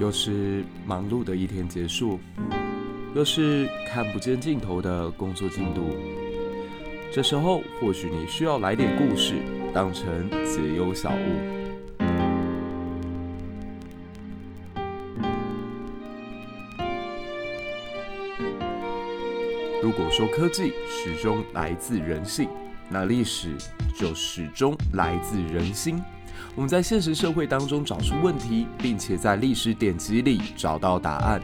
又是忙碌的一天结束，又是看不见尽头的工作进度。这时候，或许你需要来点故事，当成解忧小物。如果说科技始终来自人性，那历史就始终来自人心。我们在现实社会当中找出问题，并且在历史典籍里找到答案。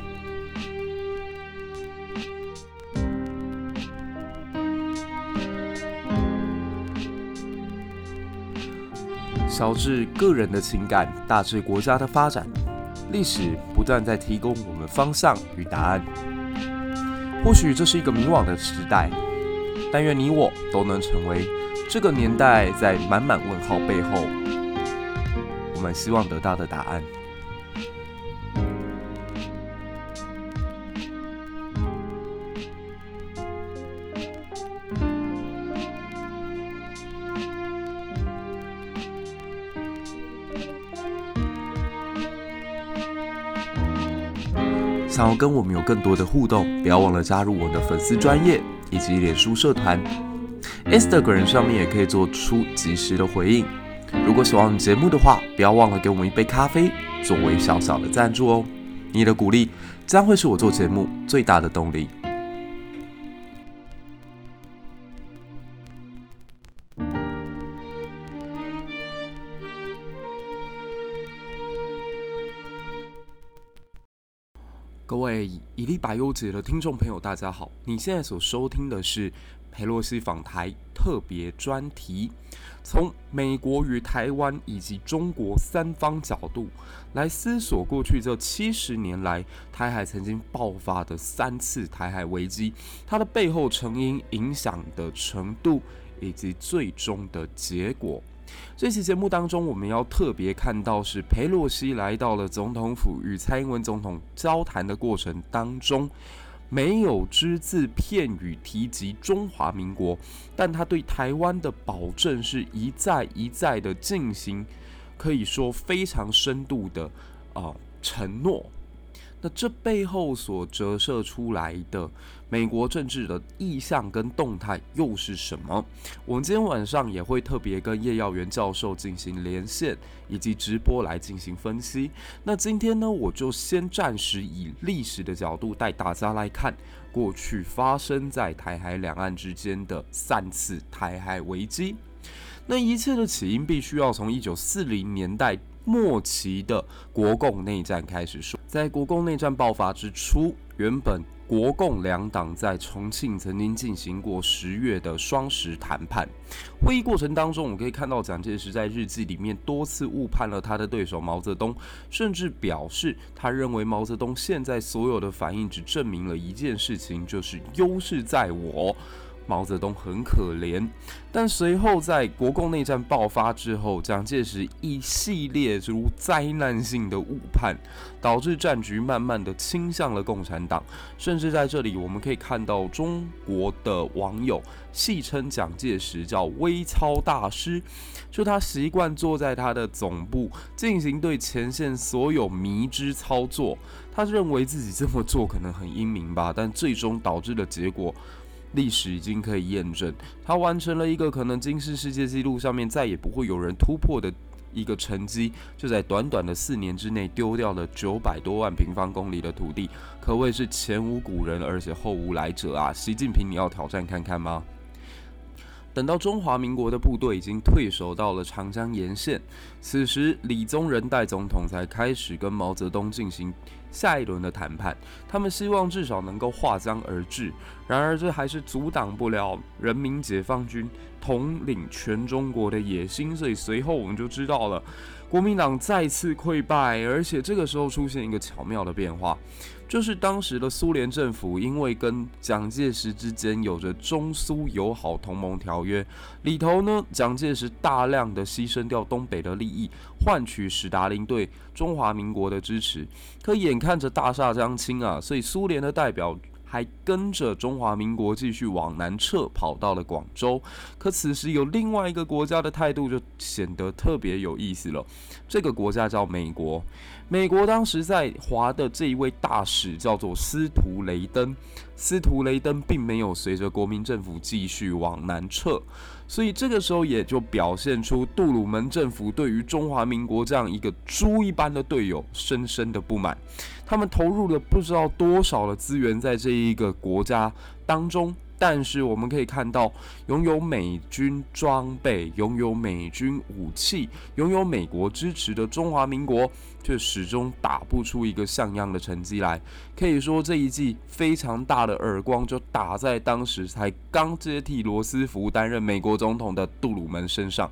小至个人的情感，大至国家的发展，历史不断在提供我们方向与答案。或许这是一个迷惘的时代，但愿你我都能成为这个年代在满满问号背后。我们希望得到的答案。想要跟我们有更多的互动，不要忘了加入我的粉丝专业以及脸书社团，Instagram 上面也可以做出及时的回应。如果喜欢节目的话，不要忘了给我们一杯咖啡作为小小的赞助哦。你的鼓励将会是我做节目最大的动力。各位一历百忧解的听众朋友，大家好！你现在所收听的是裴洛西访台特别专题。从美国与台湾以及中国三方角度来思索过去这七十年来台海曾经爆发的三次台海危机，它的背后成因、影响的程度以及最终的结果。这期节目当中，我们要特别看到是佩洛西来到了总统府与蔡英文总统交谈的过程当中。没有只字片语提及中华民国，但他对台湾的保证是一再一再的进行，可以说非常深度的啊、承诺。那这背后所折射出来的美国政治的意向跟动态又是什么？我们今天晚上也会特别跟叶耀元教授进行连线以及直播来进行分析。那今天呢，我就先暂时以历史的角度带大家来看过去发生在台海两岸之间的三次台海危机。那一切的起因必须要从一九四零年代末期的国共内战开始说。在国共内战爆发之初，原本国共两党在重庆曾经进行过十月的双十谈判。会议过程当中，我们可以看到蒋介石在日记里面多次误判了他的对手毛泽东，甚至表示他认为毛泽东现在所有的反应只证明了一件事情，就是优势在我。毛泽东很可怜，但随后在国共内战爆发之后，蒋介石一系列如灾难性的误判，导致战局慢慢的倾向了共产党。甚至在这里，我们可以看到中国的网友戏称蒋介石叫“微操大师”，说他习惯坐在他的总部进行对前线所有迷之操作。他认为自己这么做可能很英明吧，但最终导致的结果。历史已经可以验证，他完成了一个可能今世世界纪录上面再也不会有人突破的一个成绩，就在短短的四年之内丢掉了九百多万平方公里的土地，可谓是前无古人，而且后无来者啊！习近平，你要挑战看看吗？等到中华民国的部队已经退守到了长江沿线，此时李宗仁代总统才开始跟毛泽东进行下一轮的谈判。他们希望至少能够划江而治，然而这还是阻挡不了人民解放军统领全中国的野心。所以随后我们就知道了，国民党再次溃败，而且这个时候出现一个巧妙的变化。就是当时的苏联政府，因为跟蒋介石之间有着中苏友好同盟条约，里头呢，蒋介石大量的牺牲掉东北的利益，换取史达林对中华民国的支持。可眼看着大厦将倾啊，所以苏联的代表还跟着中华民国继续往南撤，跑到了广州。可此时有另外一个国家的态度就显得特别有意思了。这个国家叫美国。美国当时在华的这一位大使叫做司徒雷登。司徒雷登并没有随着国民政府继续往南撤，所以这个时候也就表现出杜鲁门政府对于中华民国这样一个猪一般的队友深深的不满。他们投入了不知道多少的资源在这一个国家当中。但是我们可以看到，拥有美军装备、拥有美军武器、拥有美国支持的中华民国，却始终打不出一个像样的成绩来。可以说，这一记非常大的耳光就打在当时才刚接替罗斯福担任美国总统的杜鲁门身上。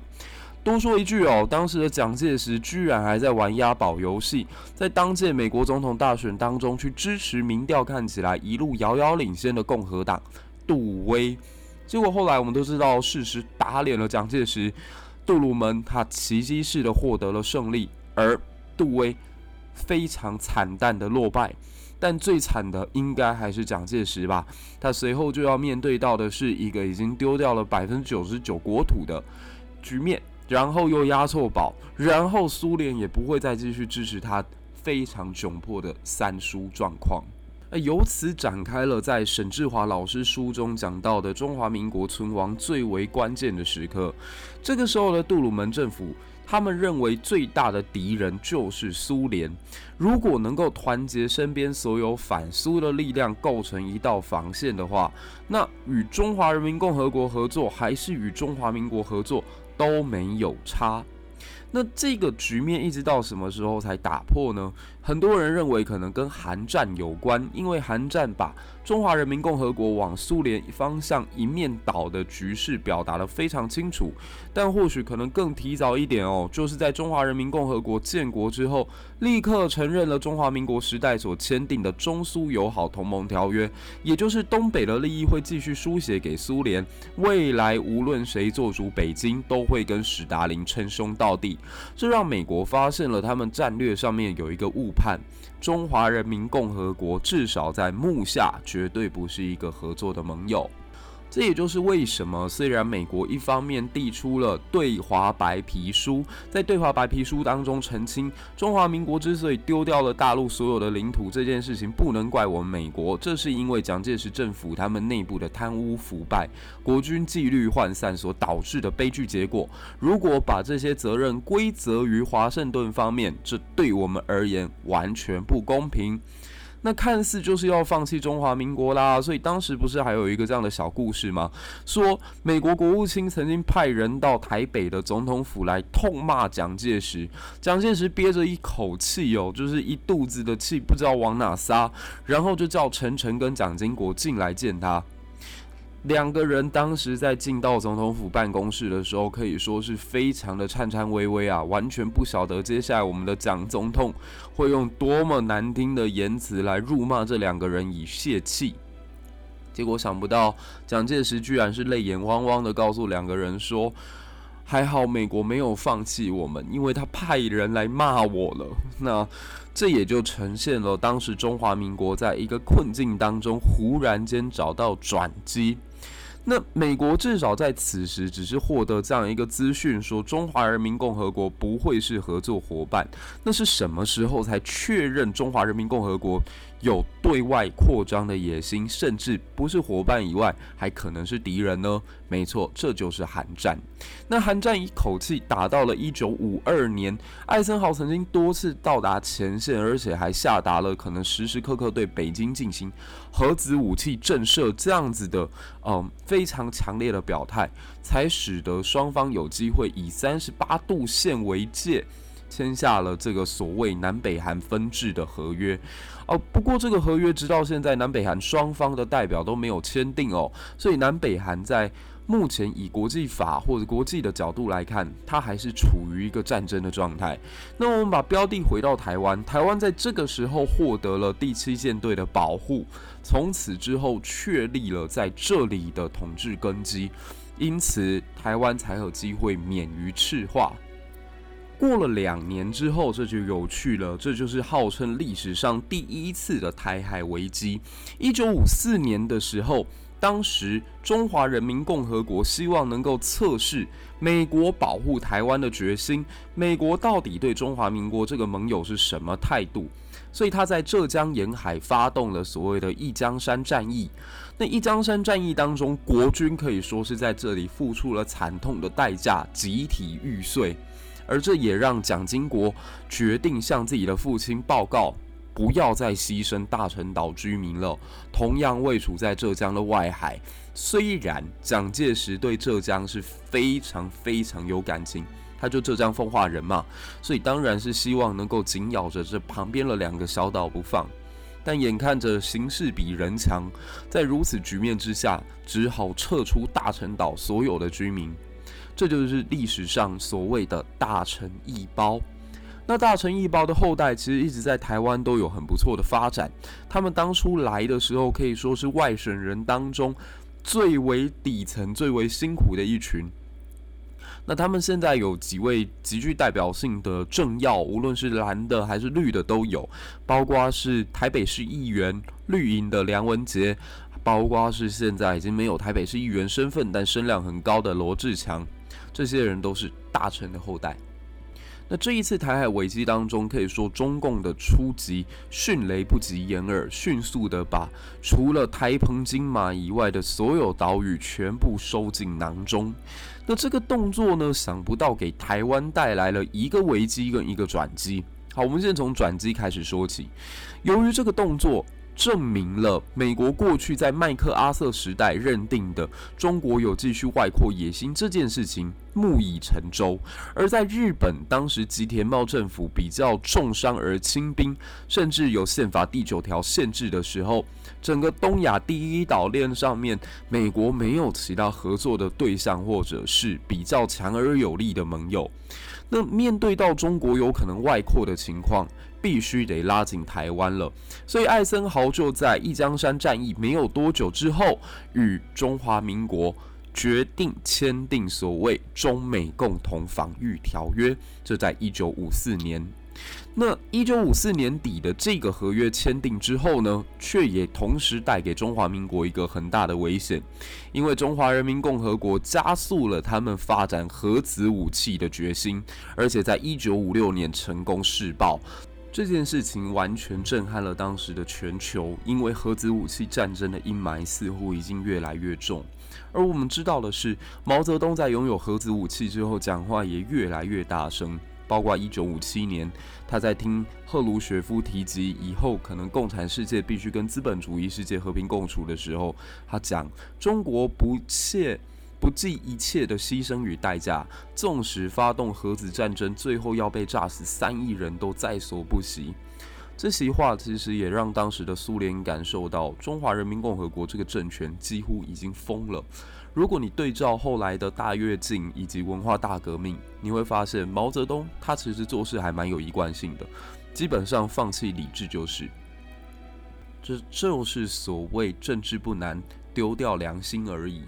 多说一句哦，当时的蒋介石居然还在玩押宝游戏，在当届美国总统大选当中去支持民调看起来一路遥遥领先的共和党。杜威，结果后来我们都知道，事实打脸了蒋介石，杜鲁门他奇迹式的获得了胜利，而杜威非常惨淡的落败。但最惨的应该还是蒋介石吧，他随后就要面对到的是一个已经丢掉了百分之九十九国土的局面，然后又押错宝，然后苏联也不会再继续支持他，非常窘迫的三输状况。由此展开了在沈志华老师书中讲到的中华民国存亡最为关键的时刻。这个时候的杜鲁门政府，他们认为最大的敌人就是苏联。如果能够团结身边所有反苏的力量，构成一道防线的话，那与中华人民共和国合作，还是与中华民国合作，都没有差。那这个局面一直到什么时候才打破呢？很多人认为可能跟韩战有关，因为韩战把中华人民共和国往苏联方向一面倒的局势表达得非常清楚。但或许可能更提早一点哦，就是在中华人民共和国建国之后，立刻承认了中华民国时代所签订的中苏友好同盟条约，也就是东北的利益会继续输血给苏联，未来无论谁做主北京，都会跟史达林称兄道弟。这让美国发现了他们战略上面有一个误判：中华人民共和国至少在目下绝对不是一个合作的盟友。这也就是为什么，虽然美国一方面递出了对华白皮书，在对华白皮书当中澄清，中华民国之所以丢掉了大陆所有的领土这件事情，不能怪我们美国，这是因为蒋介石政府他们内部的贪污腐败、国军纪律涣散所导致的悲剧结果。如果把这些责任归责于华盛顿方面，这对我们而言完全不公平。那看似就是要放弃中华民国啦，所以当时不是还有一个这样的小故事吗？说美国国务卿曾经派人到台北的总统府来痛骂蒋介石，蒋介石憋着一口气哦，就是一肚子的气，不知道往哪撒，然后就叫陈诚跟蒋经国进来见他。两个人当时在进到总统府办公室的时候，可以说是非常的颤颤巍巍啊，完全不晓得接下来我们的蒋总统会用多么难听的言辞来辱骂这两个人以泄气。结果想不到蒋介石居然是泪眼汪汪的告诉两个人说：“还好美国没有放弃我们，因为他派人来骂我了。”那这也就呈现了当时中华民国在一个困境当中，忽然间找到转机。那美国至少在此时只是获得这样一个资讯，说中华人民共和国不会是合作伙伴。那是什么时候才确认中华人民共和国有对外扩张的野心，甚至不是伙伴以外，还可能是敌人呢？没错，这就是韩战。那韩战一口气打到了一九五二年，艾森豪曾经多次到达前线，而且还下达了可能时时刻刻对北京进行核子武器震慑这样子的，嗯，非常强烈的表态，才使得双方有机会以三十八度线为界。签下了这个所谓南北韩分治的合约，哦，不过这个合约直到现在南北韩双方的代表都没有签订哦，所以南北韩在目前以国际法或者国际的角度来看，它还是处于一个战争的状态。那我们把标的回到台湾，台湾在这个时候获得了第七舰队的保护，从此之后确立了在这里的统治根基，因此台湾才有机会免于赤化。过了两年之后，这就有趣了，这就是号称历史上第一次的台海危机。一九五四年的时候，当时中华人民共和国希望能够测试美国保护台湾的决心，美国到底对中华民国这个盟友是什么态度？所以他在浙江沿海发动了所谓的一江山战役。那一江山战役当中，国军可以说是在这里付出了惨痛的代价，集体玉碎。而这也让蒋经国决定向自己的父亲报告，不要再牺牲大陈岛居民了。同样位处在浙江的外海，虽然蒋介石对浙江是非常非常有感情，他就浙江奉化人嘛，所以当然是希望能够紧咬着这旁边的两个小岛不放。但眼看着形势比人强，在如此局面之下，只好撤出大陈岛所有的居民。这就是历史上所谓的大陈义胞。那大陈义胞的后代其实一直在台湾都有很不错的发展。他们当初来的时候可以说是外省人当中最为底层、最为辛苦的一群。那他们现在有几位极具代表性的政要，无论是蓝的还是绿的都有，包括是台北市议员绿营的梁文杰，包括是现在已经没有台北市议员身份但声量很高的罗志强。这些人都是大臣的后代。那这一次台海危机当中，可以说中共的出击迅雷不及掩耳，迅速的把除了台澎金马以外的所有岛屿全部收进囊中。那这个动作呢，想不到给台湾带来了一个危机跟一个转机。好，我们先从转机开始说起。由于这个动作。证明了美国过去在麦克阿瑟时代认定的中国有继续外扩野心这件事情木已成舟，而在日本当时吉田茂政府比较重伤而轻兵，甚至有宪法第九条限制的时候，整个东亚第一岛链上面，美国没有其他合作的对象或者是比较强而有力的盟友。那面对到中国有可能外扩的情况，必须得拉紧台湾了。所以艾森豪就在一江山战役没有多久之后，与中华民国决定签订所谓中美共同防御条约。这在一九五四年。那一九五四年底的这个合约签订之后呢，却也同时带给中华民国一个很大的危险，因为中华人民共和国加速了他们发展核子武器的决心，而且在一九五六年成功试爆。这件事情完全震撼了当时的全球，因为核子武器战争的阴霾似乎已经越来越重。而我们知道的是，毛泽东在拥有核子武器之后，讲话也越来越大声。包括一九五七年，他在听赫鲁雪夫提及以后可能共产世界必须跟资本主义世界和平共处的时候，他讲中国不切不计一切的牺牲与代价，纵使发动核子战争，最后要被炸死三亿人都在所不惜。这席话其实也让当时的苏联感受到中华人民共和国这个政权几乎已经疯了。如果你对照后来的大跃进以及文化大革命，你会发现毛泽东他其实做事还蛮有一贯性的，基本上放弃理智就是，这就是所谓政治不难，丢掉良心而已。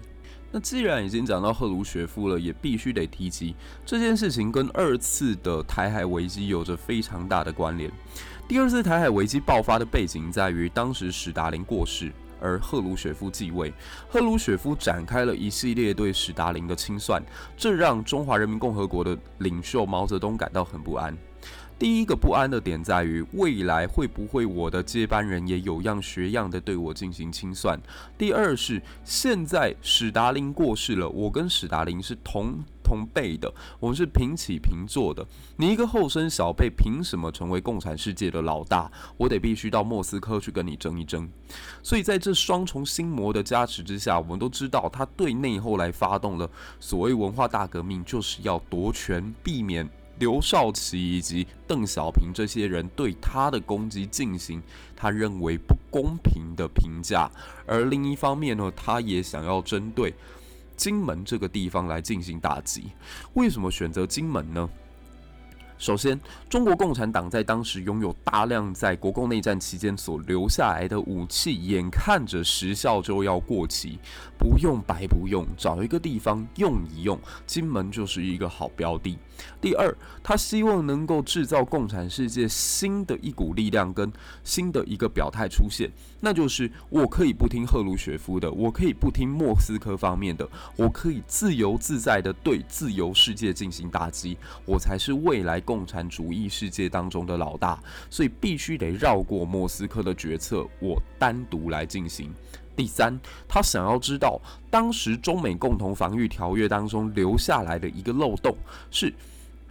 那既然已经讲到赫鲁雪夫了，也必须得提及这件事情跟二次的台海危机有着非常大的关联。第二次台海危机爆发的背景在于当时史达林过世。而赫鲁雪夫继位，赫鲁雪夫展开了一系列对史达林的清算，这让中华人民共和国的领袖毛泽东感到很不安。第一个不安的点在于，未来会不会我的接班人也有样学样的对我进行清算？第二是，现在史达林过世了，我跟史达林是同同辈的，我们是平起平坐的。你一个后生小辈，凭什么成为共产世界的老大？我得必须到莫斯科去跟你争一争。所以在这双重心魔的加持之下，我们都知道他对内后来发动了所谓文化大革命，就是要夺权，避免。刘少奇以及邓小平这些人对他的攻击进行他认为不公平的评价，而另一方面呢，他也想要针对金门这个地方来进行打击。为什么选择金门呢？首先，中国共产党在当时拥有大量在国共内战期间所留下来的武器，眼看着时效就要过期，不用白不用，找一个地方用一用，金门就是一个好标的。第二，他希望能够制造共产世界新的一股力量跟新的一个表态出现，那就是我可以不听赫鲁雪夫的，我可以不听莫斯科方面的，我可以自由自在的对自由世界进行打击，我才是未来共产主义世界当中的老大，所以必须得绕过莫斯科的决策，我单独来进行。第三，他想要知道当时中美共同防御条约当中留下来的一个漏洞是，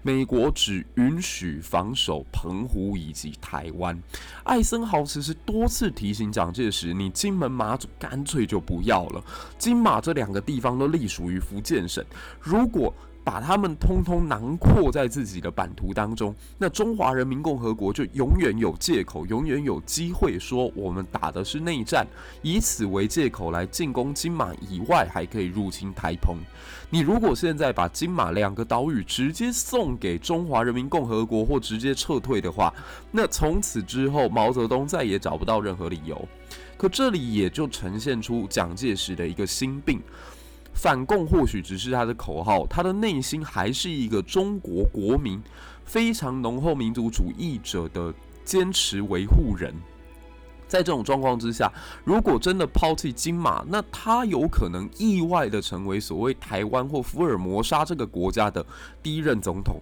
美国只允许防守澎湖以及台湾。艾森豪其实多次提醒蒋介石，你金门马祖干脆就不要了，金马这两个地方都隶属于福建省，如果把他们通通囊括在自己的版图当中，那中华人民共和国就永远有借口，永远有机会说我们打的是内战，以此为借口来进攻金马以外，还可以入侵台澎。你如果现在把金马两个岛屿直接送给中华人民共和国或直接撤退的话，那从此之后毛泽东再也找不到任何理由。可这里也就呈现出蒋介石的一个心病。反共或许只是他的口号，他的内心还是一个中国国民，非常浓厚民族主义者的坚持维护人。在这种状况之下，如果真的抛弃金马，那他有可能意外的成为所谓台湾或福尔摩沙这个国家的第一任总统，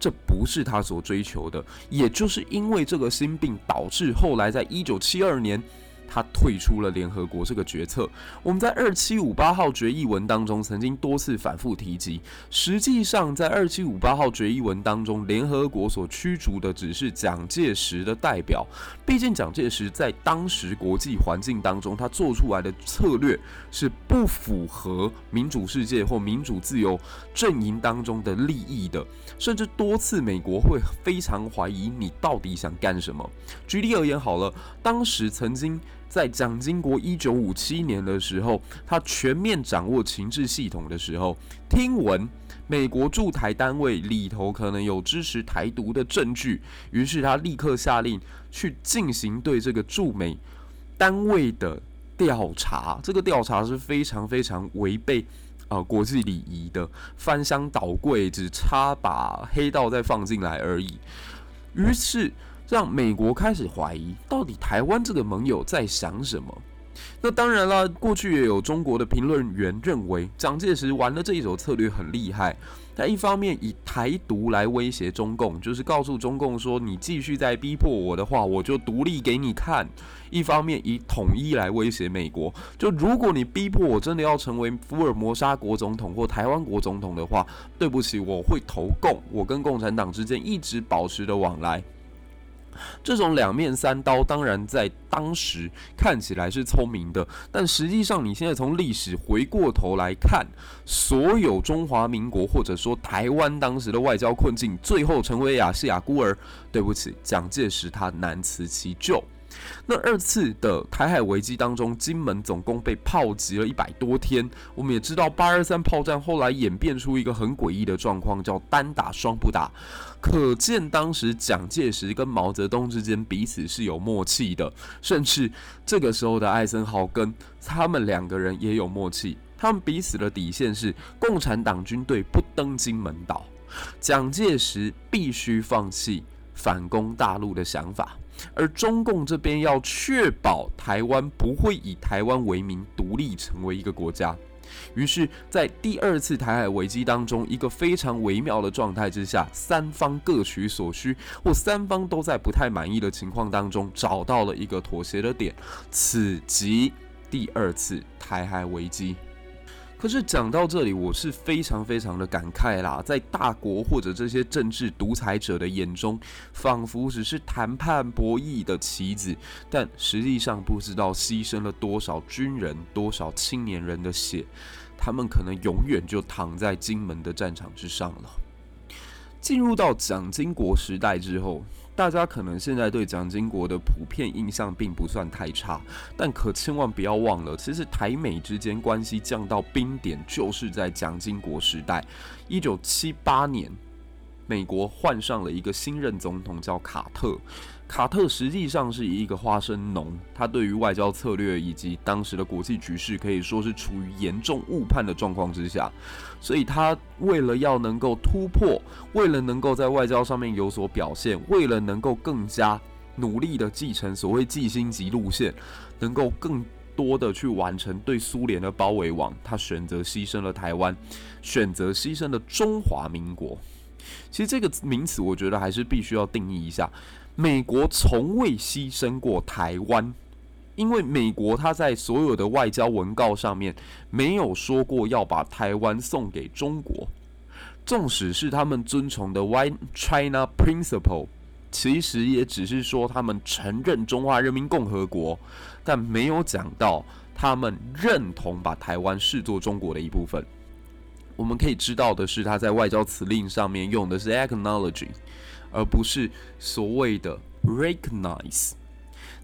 这不是他所追求的。也就是因为这个心病，导致后来在一九七二年。他退出了联合国这个决策。我们在二七五八号决议文当中曾经多次反复提及，实际上在二七五八号决议文当中，联合国所驱逐的只是蒋介石的代表。毕竟蒋介石在当时国际环境当中，他做出来的策略是不符合民主世界或民主自由阵营当中的利益的，甚至多次美国会非常怀疑你到底想干什么。举例而言，好了，当时曾经。在蒋经国一九五七年的时候，他全面掌握情治系统的时候，听闻美国驻台单位里头可能有支持台独的证据，于是他立刻下令去进行对这个驻美单位的调查。这个调查是非常非常违背呃国际礼仪的，翻箱倒柜，只差把黑道再放进来而已。于是。让美国开始怀疑，到底台湾这个盟友在想什么？那当然了，过去也有中国的评论员认为，蒋介石玩的这一手策略很厉害。他一方面以台独来威胁中共，就是告诉中共说，你继续在逼迫我的话，我就独立给你看；一方面以统一来威胁美国，就如果你逼迫我真的要成为福尔摩沙国总统或台湾国总统的话，对不起，我会投共。我跟共产党之间一直保持着往来。这种两面三刀，当然在当时看起来是聪明的，但实际上你现在从历史回过头来看，所有中华民国或者说台湾当时的外交困境，最后成为亚细亚孤儿。对不起，蒋介石他难辞其咎。那二次的台海危机当中，金门总共被炮击了一百多天。我们也知道，八二三炮战后来演变出一个很诡异的状况，叫单打双不打。可见当时蒋介石跟毛泽东之间彼此是有默契的，甚至这个时候的艾森豪跟他们两个人也有默契。他们彼此的底线是共产党军队不登金门岛，蒋介石必须放弃反攻大陆的想法。而中共这边要确保台湾不会以台湾为名独立成为一个国家，于是，在第二次台海危机当中，一个非常微妙的状态之下，三方各取所需，或三方都在不太满意的情况当中，找到了一个妥协的点，此即第二次台海危机。可是讲到这里，我是非常非常的感慨啦。在大国或者这些政治独裁者的眼中，仿佛只是谈判博弈的棋子，但实际上不知道牺牲了多少军人、多少青年人的血，他们可能永远就躺在金门的战场之上了。进入到蒋经国时代之后。大家可能现在对蒋经国的普遍印象并不算太差，但可千万不要忘了，其实台美之间关系降到冰点，就是在蒋经国时代，一九七八年美国换上了一个新任总统，叫卡特。卡特实际上是一个花生农，他对于外交策略以及当时的国际局势可以说是处于严重误判的状况之下，所以他为了要能够突破，为了能够在外交上面有所表现，为了能够更加努力的继承所谓季星级路线，能够更多的去完成对苏联的包围网，他选择牺牲了台湾，选择牺牲了中华民国。其实这个名词，我觉得还是必须要定义一下。美国从未牺牲过台湾，因为美国他在所有的外交文告上面没有说过要把台湾送给中国。纵使是他们遵从的 One China Principle，其实也只是说他们承认中华人民共和国，但没有讲到他们认同把台湾视作中国的一部分。我们可以知道的是，他在外交辞令上面用的是 acknowledge。而不是所谓的 recognize。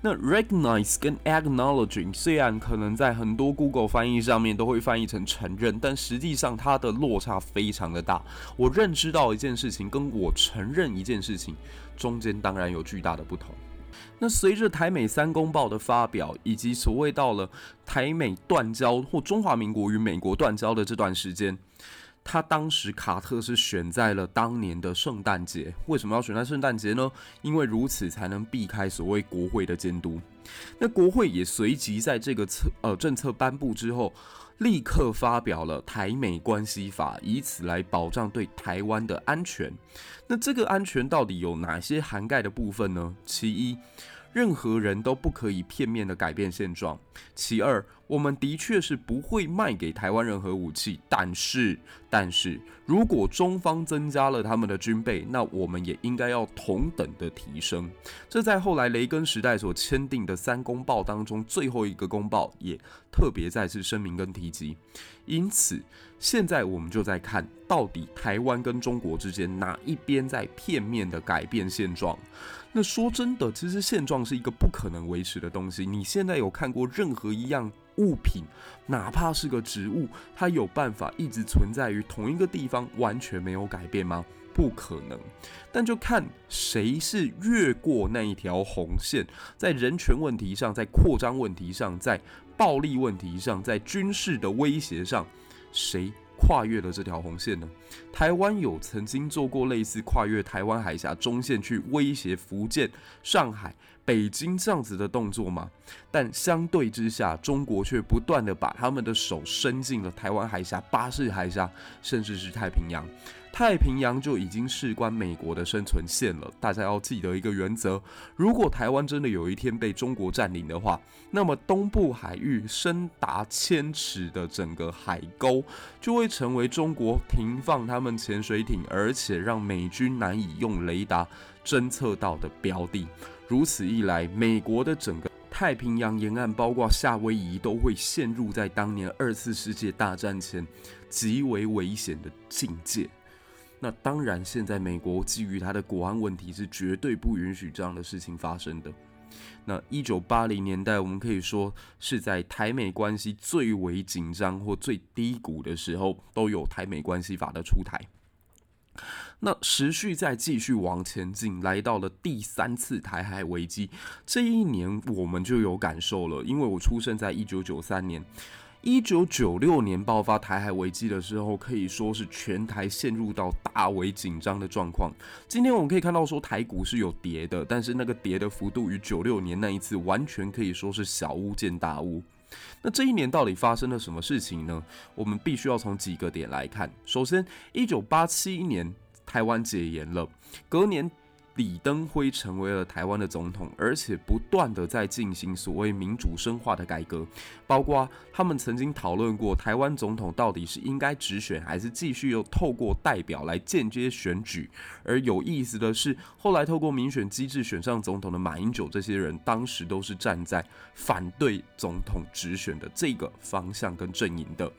那 recognize 跟 acknowledging 虽然可能在很多 Google 翻译上面都会翻译成承认，但实际上它的落差非常的大。我认知到一件事情，跟我承认一件事情中间当然有巨大的不同。那随着台美三公报的发表，以及所谓到了台美断交或中华民国与美国断交的这段时间。他当时卡特是选在了当年的圣诞节，为什么要选在圣诞节呢？因为如此才能避开所谓国会的监督。那国会也随即在这个策呃政策颁布之后，立刻发表了台美关系法，以此来保障对台湾的安全。那这个安全到底有哪些涵盖的部分呢？其一。任何人都不可以片面的改变现状。其二，我们的确是不会卖给台湾任何武器，但是，但是如果中方增加了他们的军备，那我们也应该要同等的提升。这在后来雷根时代所签订的三公报当中最后一个公报也特别再次声明跟提及。因此，现在我们就在看到底台湾跟中国之间哪一边在片面的改变现状。那说真的，其实现状是一个不可能维持的东西。你现在有看过任何一样物品，哪怕是个植物，它有办法一直存在于同一个地方，完全没有改变吗？不可能。但就看谁是越过那一条红线，在人权问题上，在扩张问题上，在暴力问题上，在军事的威胁上，谁？跨越了这条红线呢？台湾有曾经做过类似跨越台湾海峡中线去威胁福建、上海、北京这样子的动作吗？但相对之下，中国却不断地把他们的手伸进了台湾海峡、巴士海峡，甚至是太平洋。太平洋就已经事关美国的生存线了。大家要记得一个原则：如果台湾真的有一天被中国占领的话，那么东部海域深达千尺的整个海沟就会成为中国停放他们潜水艇，而且让美军难以用雷达侦测到的标的。如此一来，美国的整个太平洋沿岸，包括夏威夷，都会陷入在当年二次世界大战前极为危险的境界。那当然，现在美国基于它的国安问题是绝对不允许这样的事情发生的。那一九八零年代，我们可以说是在台美关系最为紧张或最低谷的时候，都有台美关系法的出台。那时序在继续往前进，来到了第三次台海危机。这一年我们就有感受了，因为我出生在一九九三年。一九九六年爆发台海危机的时候，可以说是全台陷入到大为紧张的状况。今天我们可以看到说台股是有跌的，但是那个跌的幅度与九六年那一次完全可以说是小巫见大巫。那这一年到底发生了什么事情呢？我们必须要从几个点来看。首先，一九八七年台湾解严了，隔年。李登辉成为了台湾的总统，而且不断的在进行所谓民主深化的改革，包括他们曾经讨论过台湾总统到底是应该直选，还是继续又透过代表来间接选举。而有意思的是，后来透过民选机制选上总统的马英九这些人，当时都是站在反对总统直选的这个方向跟阵营的。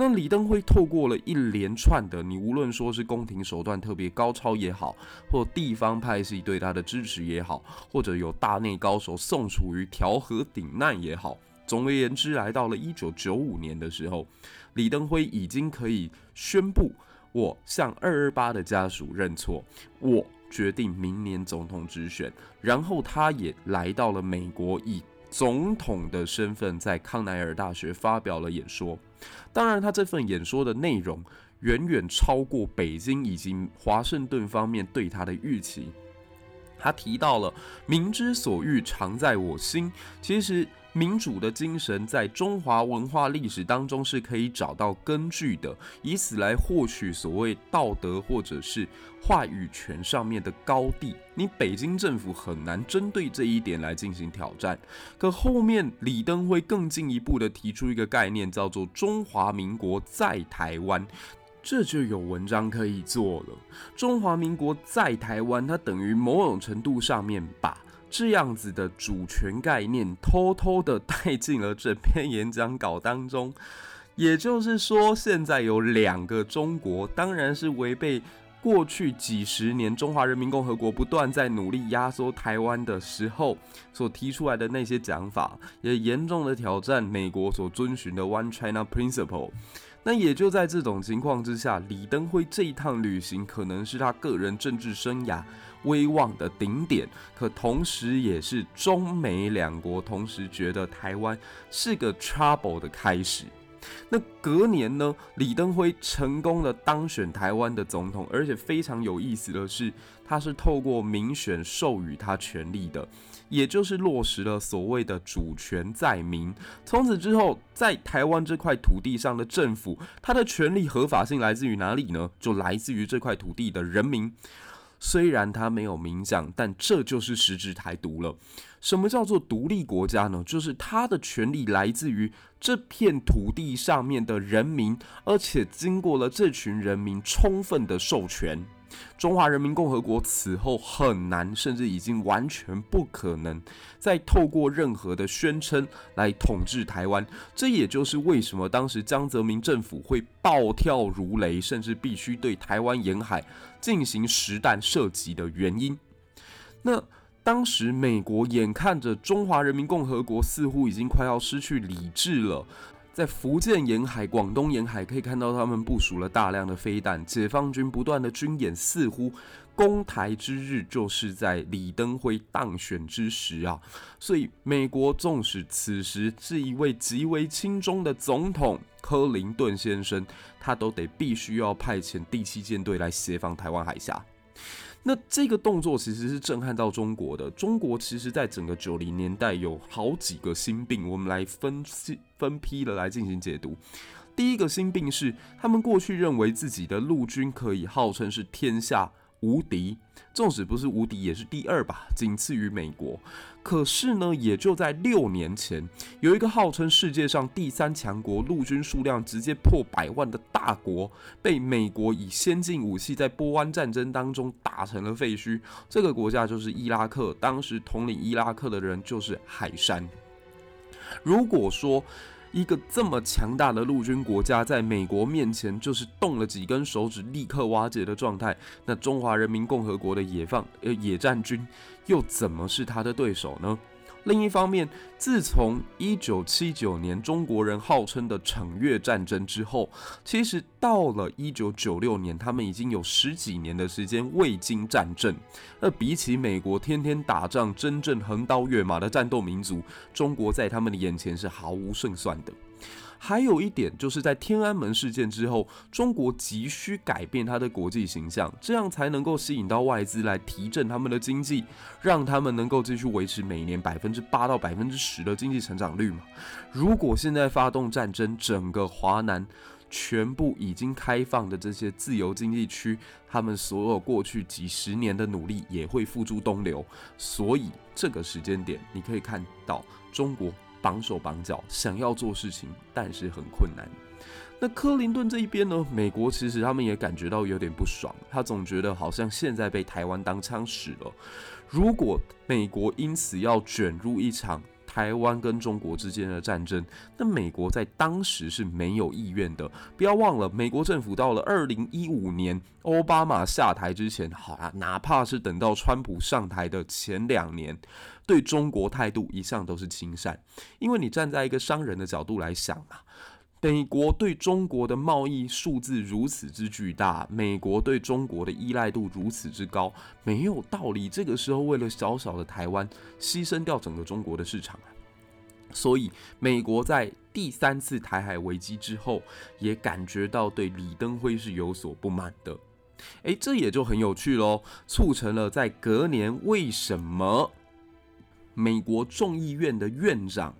那李登辉透过了一连串的，你无论说是宫廷手段特别高超也好，或地方派系对他的支持也好，或者有大内高手宋楚瑜调和顶难也好，总而言之，来到了一九九五年的时候，李登辉已经可以宣布，我向二二八的家属认错，我决定明年总统直选。然后他也来到了美国，以总统的身份在康奈尔大学发表了演说。当然，他这份演说的内容远远超过北京以及华盛顿方面对他的预期。他提到了“民之所欲，常在我心”。其实，民主的精神在中华文化历史当中是可以找到根据的，以此来获取所谓道德或者是话语权上面的高地。你北京政府很难针对这一点来进行挑战。可后面李登辉更进一步的提出一个概念，叫做“中华民国在台湾”。这就有文章可以做了。中华民国在台湾，它等于某种程度上面把这样子的主权概念偷偷的带进了这篇演讲稿当中。也就是说，现在有两个中国，当然是违背过去几十年中华人民共和国不断在努力压缩台湾的时候所提出来的那些讲法，也严重的挑战美国所遵循的 One China Principle。那也就在这种情况之下，李登辉这一趟旅行可能是他个人政治生涯威望的顶点，可同时也是中美两国同时觉得台湾是个 trouble 的开始。那隔年呢，李登辉成功的当选台湾的总统，而且非常有意思的是，他是透过民选授予他权力的。也就是落实了所谓的主权在民。从此之后，在台湾这块土地上的政府，它的权利合法性来自于哪里呢？就来自于这块土地的人民。虽然他没有明讲，但这就是实质台独了。什么叫做独立国家呢？就是他的权利来自于这片土地上面的人民，而且经过了这群人民充分的授权。中华人民共和国此后很难，甚至已经完全不可能再透过任何的宣称来统治台湾。这也就是为什么当时江泽民政府会暴跳如雷，甚至必须对台湾沿海进行实弹射击的原因。那当时美国眼看着中华人民共和国似乎已经快要失去理智了。在福建沿海、广东沿海，可以看到他们部署了大量的飞弹。解放军不断的军演，似乎攻台之日就是在李登辉当选之时啊！所以，美国纵使此时是一位极为亲中的总统克林顿先生，他都得必须要派遣第七舰队来协防台湾海峡。那这个动作其实是震撼到中国的。中国其实在整个九零年代有好几个心病，我们来分析分批的来进行解读。第一个心病是，他们过去认为自己的陆军可以号称是天下无敌，纵使不是无敌，也是第二吧，仅次于美国。可是呢，也就在六年前，有一个号称世界上第三强国、陆军数量直接破百万的大国，被美国以先进武器在波湾战争当中打成了废墟。这个国家就是伊拉克，当时统领伊拉克的人就是海山。如果说，一个这么强大的陆军国家，在美国面前就是动了几根手指立刻瓦解的状态。那中华人民共和国的野放呃野战军又怎么是他的对手呢？另一方面，自从一九七九年中国人号称的惩越战争之后，其实到了一九九六年，他们已经有十几年的时间未经战阵。而比起美国天天打仗、真正横刀跃马的战斗民族，中国在他们的眼前是毫无胜算的。还有一点，就是在天安门事件之后，中国急需改变它的国际形象，这样才能够吸引到外资来提振他们的经济，让他们能够继续维持每年百分之八到百分之十的经济成长率嘛。如果现在发动战争，整个华南全部已经开放的这些自由经济区，他们所有过去几十年的努力也会付诸东流。所以这个时间点，你可以看到中国。绑手绑脚，想要做事情，但是很困难。那克林顿这一边呢？美国其实他们也感觉到有点不爽，他总觉得好像现在被台湾当枪使了。如果美国因此要卷入一场台湾跟中国之间的战争，那美国在当时是没有意愿的。不要忘了，美国政府到了二零一五年奥巴马下台之前，好啊，哪怕是等到川普上台的前两年。对中国态度一向都是亲善，因为你站在一个商人的角度来想啊，美国对中国的贸易数字如此之巨大，美国对中国的依赖度如此之高，没有道理这个时候为了小小的台湾牺牲掉整个中国的市场啊。所以，美国在第三次台海危机之后，也感觉到对李登辉是有所不满的。诶，这也就很有趣喽，促成了在隔年，为什么美国众议院的院长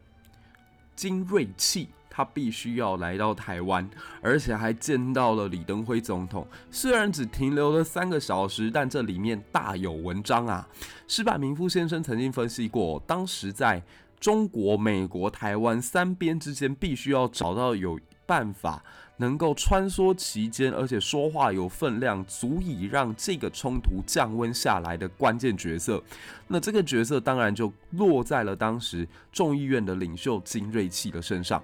金瑞气他必须要来到台湾，而且还见到了李登辉总统。虽然只停留了三个小时，但这里面大有文章啊！矢板明夫先生曾经分析过，当时在中国、美国、台湾三边之间，必须要找到有办法能够穿梭其间，而且说话有分量，足以让这个冲突降温下来的关键角色。那这个角色当然就落在了当时众议院的领袖金瑞气的身上。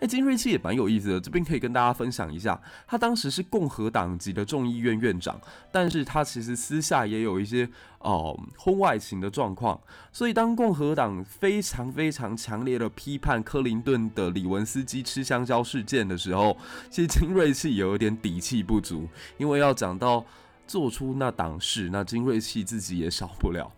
哎，金瑞气也蛮有意思的，这边可以跟大家分享一下。他当时是共和党籍的众议院院长，但是他其实私下也有一些哦婚外情的状况。所以当共和党非常非常强烈的批判克林顿的李文斯基吃香蕉事件的时候，其实金瑞气也有点底气不足，因为要讲到做出那档事，那金瑞气自己也少不了。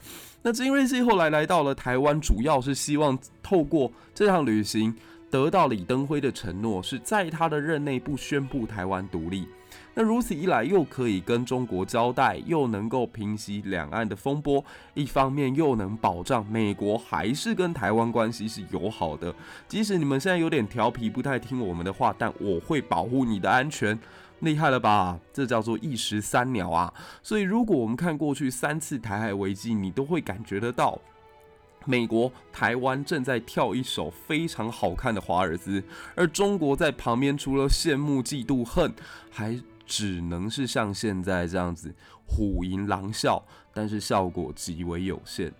那金瑞气后来来到了台湾，主要是希望透过这趟旅行。得到李登辉的承诺，是在他的任内不宣布台湾独立。那如此一来，又可以跟中国交代，又能够平息两岸的风波，一方面又能保障美国还是跟台湾关系是友好的。即使你们现在有点调皮，不太听我们的话，但我会保护你的安全。厉害了吧？这叫做一石三鸟啊！所以，如果我们看过去三次台海危机，你都会感觉得到。美国、台湾正在跳一首非常好看的华尔兹，而中国在旁边除了羡慕、嫉妒、恨，还只能是像现在这样子虎吟狼啸，但是效果极为有限。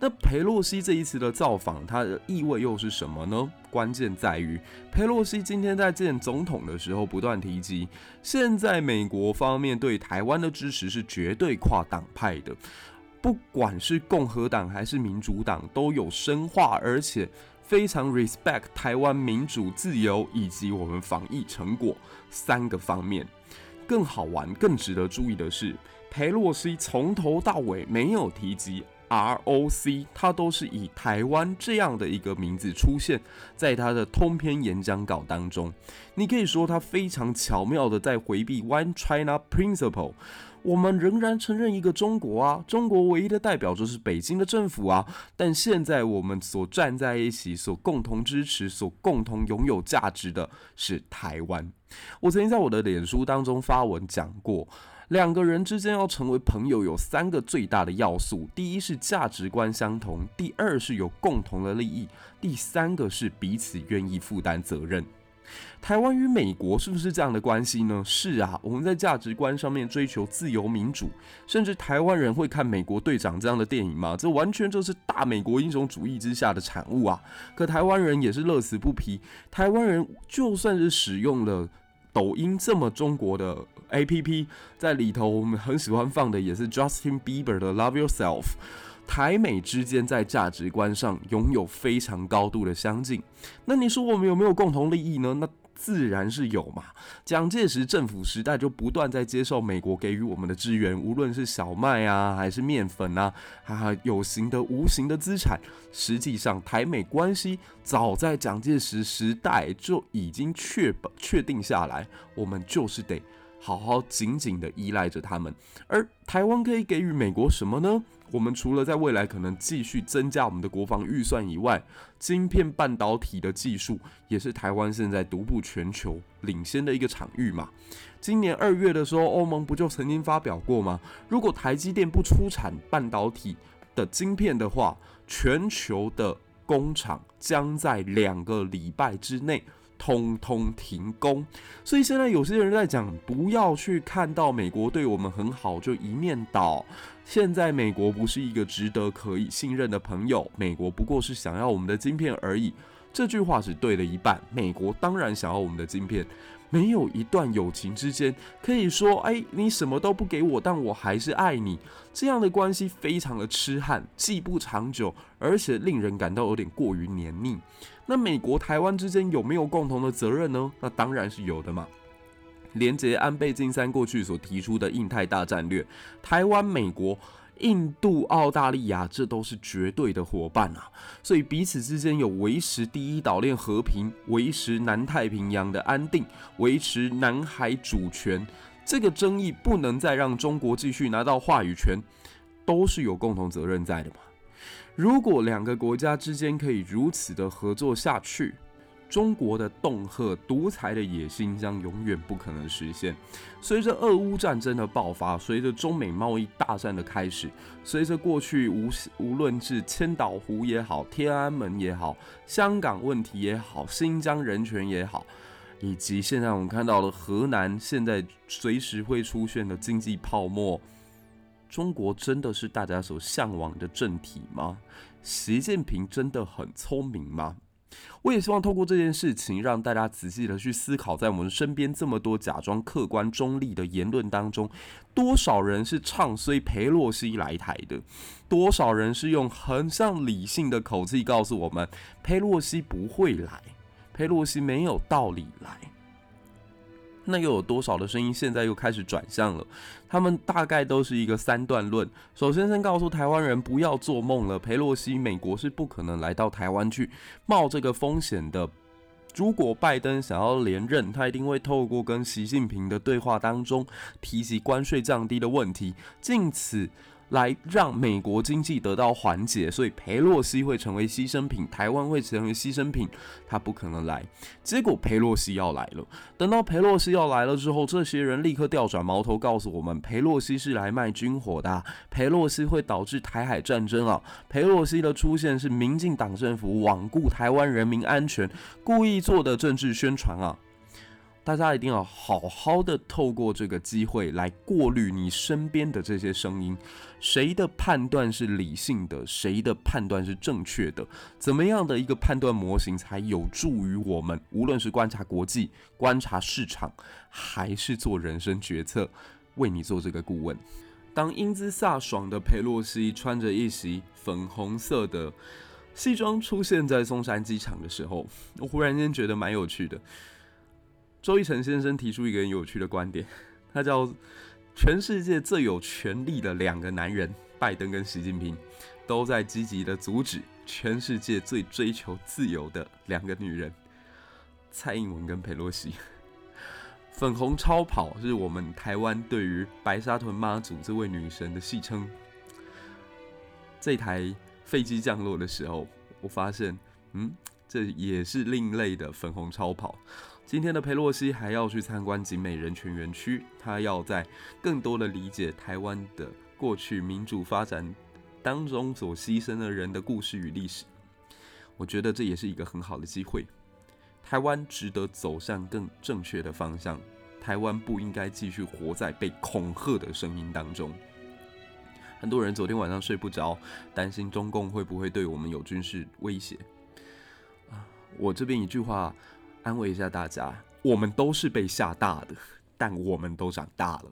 那裴洛西这一次的造访，它的意味又是什么呢？关键在于，裴洛西今天在见总统的时候不断提及，现在美国方面对台湾的支持是绝对跨党派的。不管是共和党还是民主党，都有深化，而且非常 respect 台湾民主自由以及我们防疫成果三个方面。更好玩、更值得注意的是，裴洛西从头到尾没有提及 ROC，他都是以台湾这样的一个名字出现在他的通篇演讲稿当中。你可以说他非常巧妙的在回避 One China Principle。我们仍然承认一个中国啊，中国唯一的代表就是北京的政府啊。但现在我们所站在一起、所共同支持、所共同拥有价值的是台湾。我曾经在我的脸书当中发文讲过，两个人之间要成为朋友，有三个最大的要素：第一是价值观相同，第二是有共同的利益，第三个是彼此愿意负担责任。台湾与美国是不是这样的关系呢？是啊，我们在价值观上面追求自由民主，甚至台湾人会看《美国队长》这样的电影吗？这完全就是大美国英雄主义之下的产物啊！可台湾人也是乐此不疲。台湾人就算是使用了抖音这么中国的 APP，在里头我们很喜欢放的也是 Justin Bieber 的《Love Yourself》。台美之间在价值观上拥有非常高度的相近，那你说我们有没有共同利益呢？那自然是有嘛。蒋介石政府时代就不断在接受美国给予我们的支援，无论是小麦啊，还是面粉啊，还有形的、无形的资产。实际上，台美关系早在蒋介石时代就已经确保确定下来，我们就是得好好紧紧的依赖着他们。而台湾可以给予美国什么呢？我们除了在未来可能继续增加我们的国防预算以外，晶片半导体的技术也是台湾现在独步全球领先的一个场域嘛。今年二月的时候，欧盟不就曾经发表过吗？如果台积电不出产半导体的晶片的话，全球的工厂将在两个礼拜之内通通停工。所以现在有些人在讲，不要去看到美国对我们很好就一面倒。现在美国不是一个值得可以信任的朋友，美国不过是想要我们的晶片而已。这句话只对了一半。美国当然想要我们的晶片，没有一段友情之间可以说，哎，你什么都不给我，但我还是爱你。这样的关系非常的痴汉，既不长久，而且令人感到有点过于黏腻。那美国台湾之间有没有共同的责任呢？那当然是有的嘛。连接安倍晋三过去所提出的印太大战略，台湾、美国。印度、澳大利亚，这都是绝对的伙伴啊！所以彼此之间有维持第一岛链和平、维持南太平洋的安定、维持南海主权，这个争议不能再让中国继续拿到话语权，都是有共同责任在的嘛。如果两个国家之间可以如此的合作下去，中国的恫吓独裁的野心将永远不可能实现。随着俄乌战争的爆发，随着中美贸易大战的开始，随着过去无无论是千岛湖也好、天安门也好、香港问题也好、新疆人权也好，以及现在我们看到的河南现在随时会出现的经济泡沫，中国真的是大家所向往的政体吗？习近平真的很聪明吗？我也希望透过这件事情，让大家仔细的去思考，在我们身边这么多假装客观中立的言论当中，多少人是唱衰裴洛西来台的？多少人是用很像理性的口气告诉我们，裴洛西不会来，裴洛西没有道理来？那又有多少的声音现在又开始转向了？他们大概都是一个三段论。首先，先告诉台湾人不要做梦了，佩洛西美国是不可能来到台湾去冒这个风险的。如果拜登想要连任，他一定会透过跟习近平的对话当中提及关税降低的问题，尽此。来让美国经济得到缓解，所以裴洛西会成为牺牲品，台湾会成为牺牲品，他不可能来。结果裴洛西要来了，等到裴洛西要来了之后，这些人立刻调转矛头，告诉我们裴洛西是来卖军火的，裴洛西会导致台海战争啊！裴洛西的出现是民进党政府罔顾台湾人民安全，故意做的政治宣传啊！大家一定要好好的透过这个机会来过滤你身边的这些声音，谁的判断是理性的，谁的判断是正确的？怎么样的一个判断模型才有助于我们，无论是观察国际、观察市场，还是做人生决策？为你做这个顾问。当英姿飒爽的佩洛西穿着一袭粉红色的西装出现在松山机场的时候，我忽然间觉得蛮有趣的。周一成先生提出一个很有趣的观点，他叫“全世界最有权力的两个男人”，拜登跟习近平都在积极的阻止全世界最追求自由的两个女人——蔡英文跟佩洛西。粉红超跑是我们台湾对于白沙屯妈祖这位女神的戏称。这台飞机降落的时候，我发现，嗯，这也是另类的粉红超跑。今天的佩洛西还要去参观景美人权园区，他要在更多的理解台湾的过去民主发展当中所牺牲的人的故事与历史。我觉得这也是一个很好的机会。台湾值得走向更正确的方向，台湾不应该继续活在被恐吓的声音当中。很多人昨天晚上睡不着，担心中共会不会对我们有军事威胁。啊，我这边一句话。安慰一下大家，我们都是被吓大的，但我们都长大了。